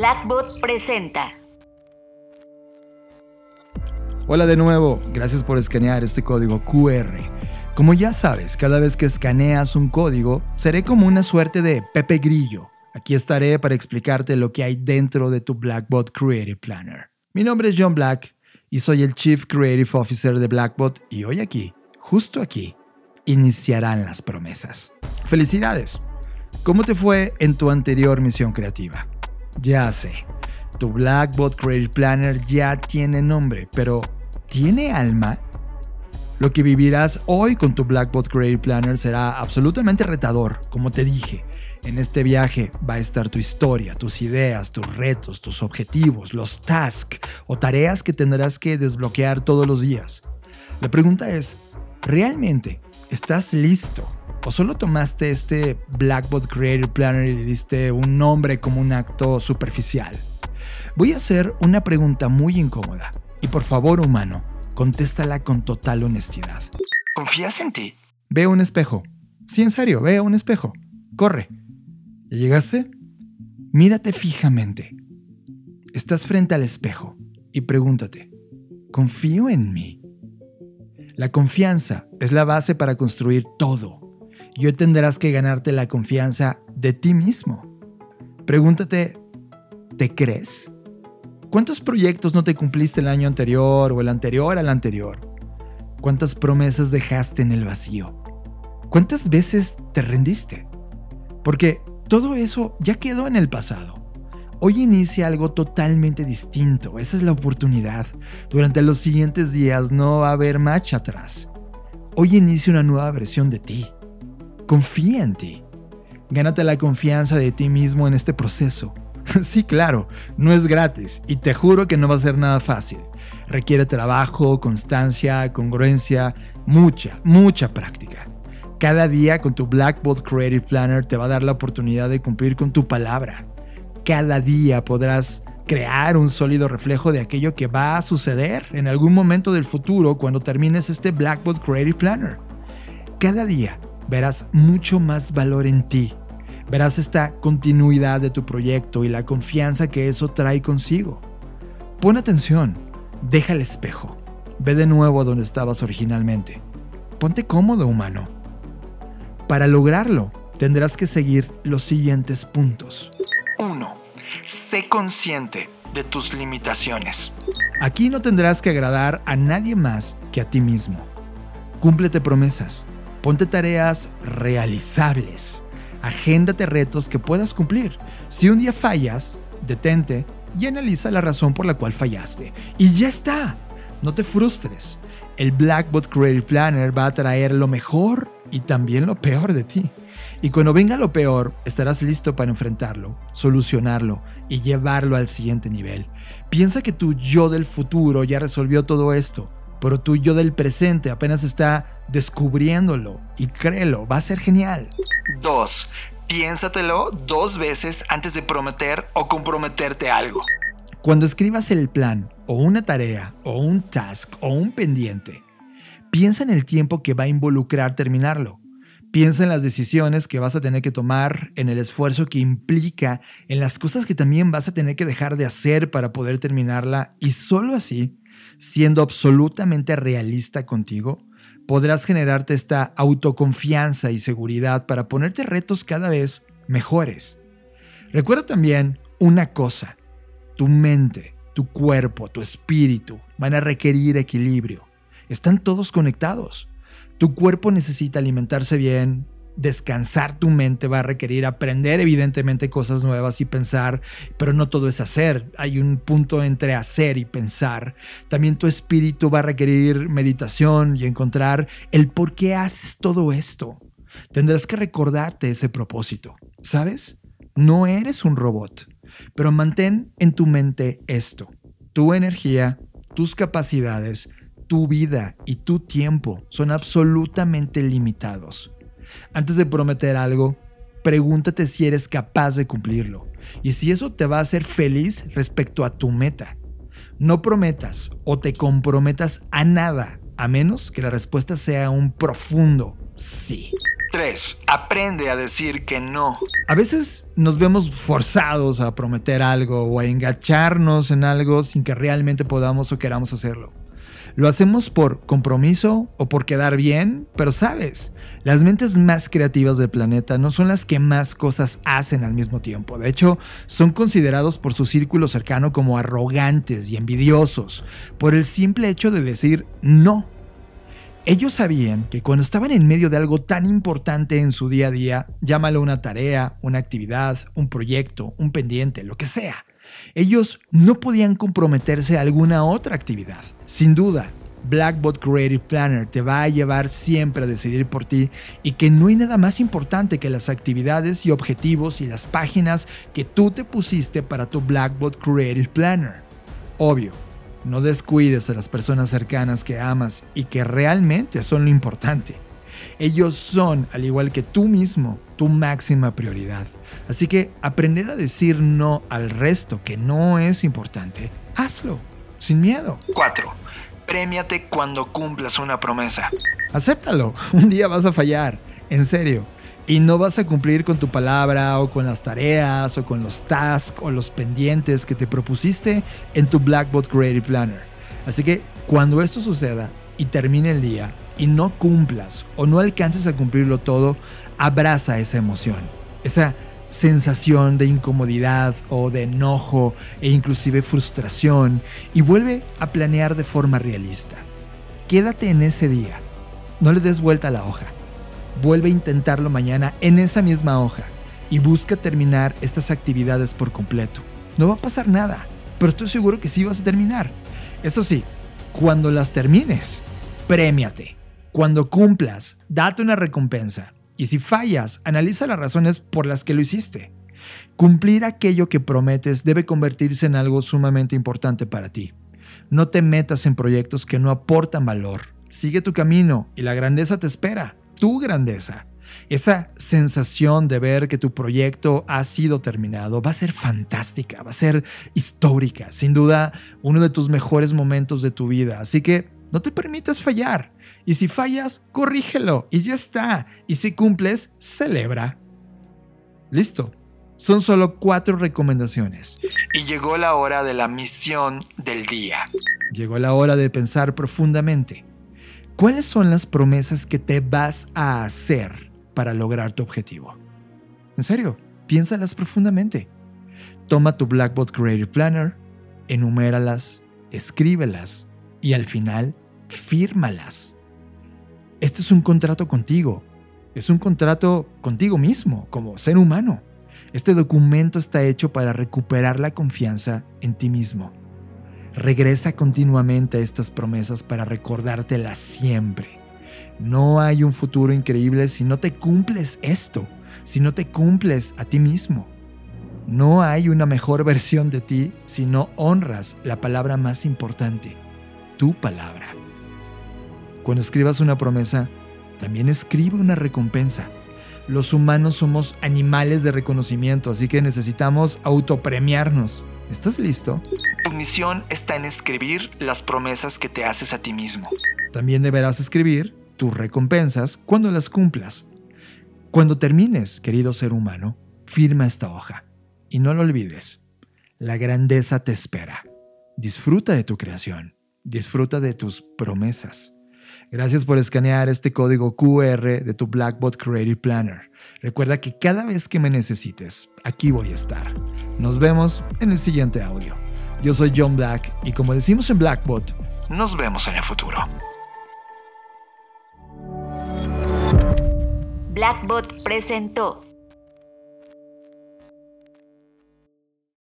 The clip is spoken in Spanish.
Blackbot presenta. Hola de nuevo, gracias por escanear este código QR. Como ya sabes, cada vez que escaneas un código, seré como una suerte de Pepe Grillo. Aquí estaré para explicarte lo que hay dentro de tu Blackbot Creative Planner. Mi nombre es John Black y soy el Chief Creative Officer de Blackbot y hoy aquí, justo aquí, iniciarán las promesas. Felicidades. ¿Cómo te fue en tu anterior misión creativa? Ya sé, tu Blackbot Creative Planner ya tiene nombre, pero ¿tiene alma? Lo que vivirás hoy con tu Blackbot Creative Planner será absolutamente retador, como te dije. En este viaje va a estar tu historia, tus ideas, tus retos, tus objetivos, los tasks o tareas que tendrás que desbloquear todos los días. La pregunta es, ¿realmente estás listo ¿O solo tomaste este Blackbot Creative Planner y le diste un nombre como un acto superficial? Voy a hacer una pregunta muy incómoda. Y por favor, humano, contéstala con total honestidad. ¿Confías en ti? Ve un espejo. Sí, en serio, ve un espejo. Corre. ¿Ya llegaste? Mírate fijamente. Estás frente al espejo y pregúntate, ¿confío en mí? La confianza es la base para construir todo y hoy tendrás que ganarte la confianza de ti mismo. Pregúntate, ¿te crees? ¿Cuántos proyectos no te cumpliste el año anterior o el anterior al anterior? ¿Cuántas promesas dejaste en el vacío? ¿Cuántas veces te rendiste? Porque todo eso ya quedó en el pasado. Hoy inicia algo totalmente distinto. Esa es la oportunidad. Durante los siguientes días no va a haber marcha atrás. Hoy inicia una nueva versión de ti. Confía en ti. Gánate la confianza de ti mismo en este proceso. Sí, claro, no es gratis y te juro que no va a ser nada fácil. Requiere trabajo, constancia, congruencia, mucha, mucha práctica. Cada día con tu Blackboard Creative Planner te va a dar la oportunidad de cumplir con tu palabra. Cada día podrás crear un sólido reflejo de aquello que va a suceder en algún momento del futuro cuando termines este Blackboard Creative Planner. Cada día verás mucho más valor en ti. Verás esta continuidad de tu proyecto y la confianza que eso trae consigo. Pon atención, deja el espejo, ve de nuevo a donde estabas originalmente. Ponte cómodo, humano. Para lograrlo, tendrás que seguir los siguientes puntos. 1. Sé consciente de tus limitaciones. Aquí no tendrás que agradar a nadie más que a ti mismo. Cúmplete promesas. Ponte tareas realizables. Agéndate retos que puedas cumplir. Si un día fallas, detente y analiza la razón por la cual fallaste. Y ya está. No te frustres. El Blackbot Creative Planner va a traer lo mejor y también lo peor de ti. Y cuando venga lo peor, estarás listo para enfrentarlo, solucionarlo y llevarlo al siguiente nivel. Piensa que tu yo del futuro ya resolvió todo esto pero tu yo del presente apenas está descubriéndolo y créelo, va a ser genial. 2. Piénsatelo dos veces antes de prometer o comprometerte algo. Cuando escribas el plan o una tarea o un task o un pendiente, piensa en el tiempo que va a involucrar terminarlo. Piensa en las decisiones que vas a tener que tomar, en el esfuerzo que implica, en las cosas que también vas a tener que dejar de hacer para poder terminarla y solo así siendo absolutamente realista contigo, podrás generarte esta autoconfianza y seguridad para ponerte retos cada vez mejores. Recuerda también una cosa, tu mente, tu cuerpo, tu espíritu van a requerir equilibrio. Están todos conectados. Tu cuerpo necesita alimentarse bien, descansar tu mente va a requerir aprender evidentemente cosas nuevas y pensar, pero no todo es hacer. Hay un punto entre hacer y pensar. También tu espíritu va a requerir meditación y encontrar el por qué haces todo esto. Tendrás que recordarte ese propósito. ¿Sabes? No eres un robot, pero mantén en tu mente esto. Tu energía, tus capacidades, tu vida y tu tiempo son absolutamente limitados. Antes de prometer algo, pregúntate si eres capaz de cumplirlo y si eso te va a hacer feliz respecto a tu meta. No prometas o te comprometas a nada a menos que la respuesta sea un profundo sí. 3. Aprende a decir que no. A veces nos vemos forzados a prometer algo o a engacharnos en algo sin que realmente podamos o queramos hacerlo. Lo hacemos por compromiso o por quedar bien, pero sabes, las mentes más creativas del planeta no son las que más cosas hacen al mismo tiempo. De hecho, son considerados por su círculo cercano como arrogantes y envidiosos por el simple hecho de decir no. Ellos sabían que cuando estaban en medio de algo tan importante en su día a día, llámalo una tarea, una actividad, un proyecto, un pendiente, lo que sea, ellos no podían comprometerse a alguna otra actividad. Sin duda, Blackbot Creative Planner te va a llevar siempre a decidir por ti y que no hay nada más importante que las actividades y objetivos y las páginas que tú te pusiste para tu Blackbot Creative Planner. Obvio, no descuides a las personas cercanas que amas y que realmente son lo importante. Ellos son, al igual que tú mismo, tu máxima prioridad. Así que aprender a decir no al resto que no es importante, hazlo, sin miedo. 4. Premiate cuando cumplas una promesa. Acéptalo, un día vas a fallar, en serio. Y no vas a cumplir con tu palabra o con las tareas o con los tasks o los pendientes que te propusiste en tu Blackboard Creative Planner. Así que cuando esto suceda y termine el día, y no cumplas o no alcances a cumplirlo todo, abraza esa emoción, esa sensación de incomodidad o de enojo e inclusive frustración y vuelve a planear de forma realista. Quédate en ese día, no le des vuelta a la hoja. Vuelve a intentarlo mañana en esa misma hoja y busca terminar estas actividades por completo. No va a pasar nada, pero estoy seguro que sí vas a terminar. Eso sí, cuando las termines, premiate. Cuando cumplas, date una recompensa. Y si fallas, analiza las razones por las que lo hiciste. Cumplir aquello que prometes debe convertirse en algo sumamente importante para ti. No te metas en proyectos que no aportan valor. Sigue tu camino y la grandeza te espera. Tu grandeza. Esa sensación de ver que tu proyecto ha sido terminado va a ser fantástica, va a ser histórica, sin duda uno de tus mejores momentos de tu vida. Así que no te permitas fallar. Y si fallas, corrígelo y ya está. Y si cumples, celebra. Listo. Son solo cuatro recomendaciones. Y llegó la hora de la misión del día. Llegó la hora de pensar profundamente. ¿Cuáles son las promesas que te vas a hacer para lograr tu objetivo? En serio, piénsalas profundamente. Toma tu Blackboard Creative Planner, enuméralas, escríbelas y al final fírmalas. Este es un contrato contigo. Es un contrato contigo mismo, como ser humano. Este documento está hecho para recuperar la confianza en ti mismo. Regresa continuamente a estas promesas para recordártelas siempre. No hay un futuro increíble si no te cumples esto, si no te cumples a ti mismo. No hay una mejor versión de ti si no honras la palabra más importante, tu palabra. Cuando escribas una promesa, también escribe una recompensa. Los humanos somos animales de reconocimiento, así que necesitamos autopremiarnos. ¿Estás listo? Tu misión está en escribir las promesas que te haces a ti mismo. También deberás escribir tus recompensas cuando las cumplas. Cuando termines, querido ser humano, firma esta hoja. Y no lo olvides, la grandeza te espera. Disfruta de tu creación, disfruta de tus promesas. Gracias por escanear este código QR de tu Blackbot Creative Planner. Recuerda que cada vez que me necesites, aquí voy a estar. Nos vemos en el siguiente audio. Yo soy John Black y como decimos en Blackbot, nos vemos en el futuro. Blackbot presentó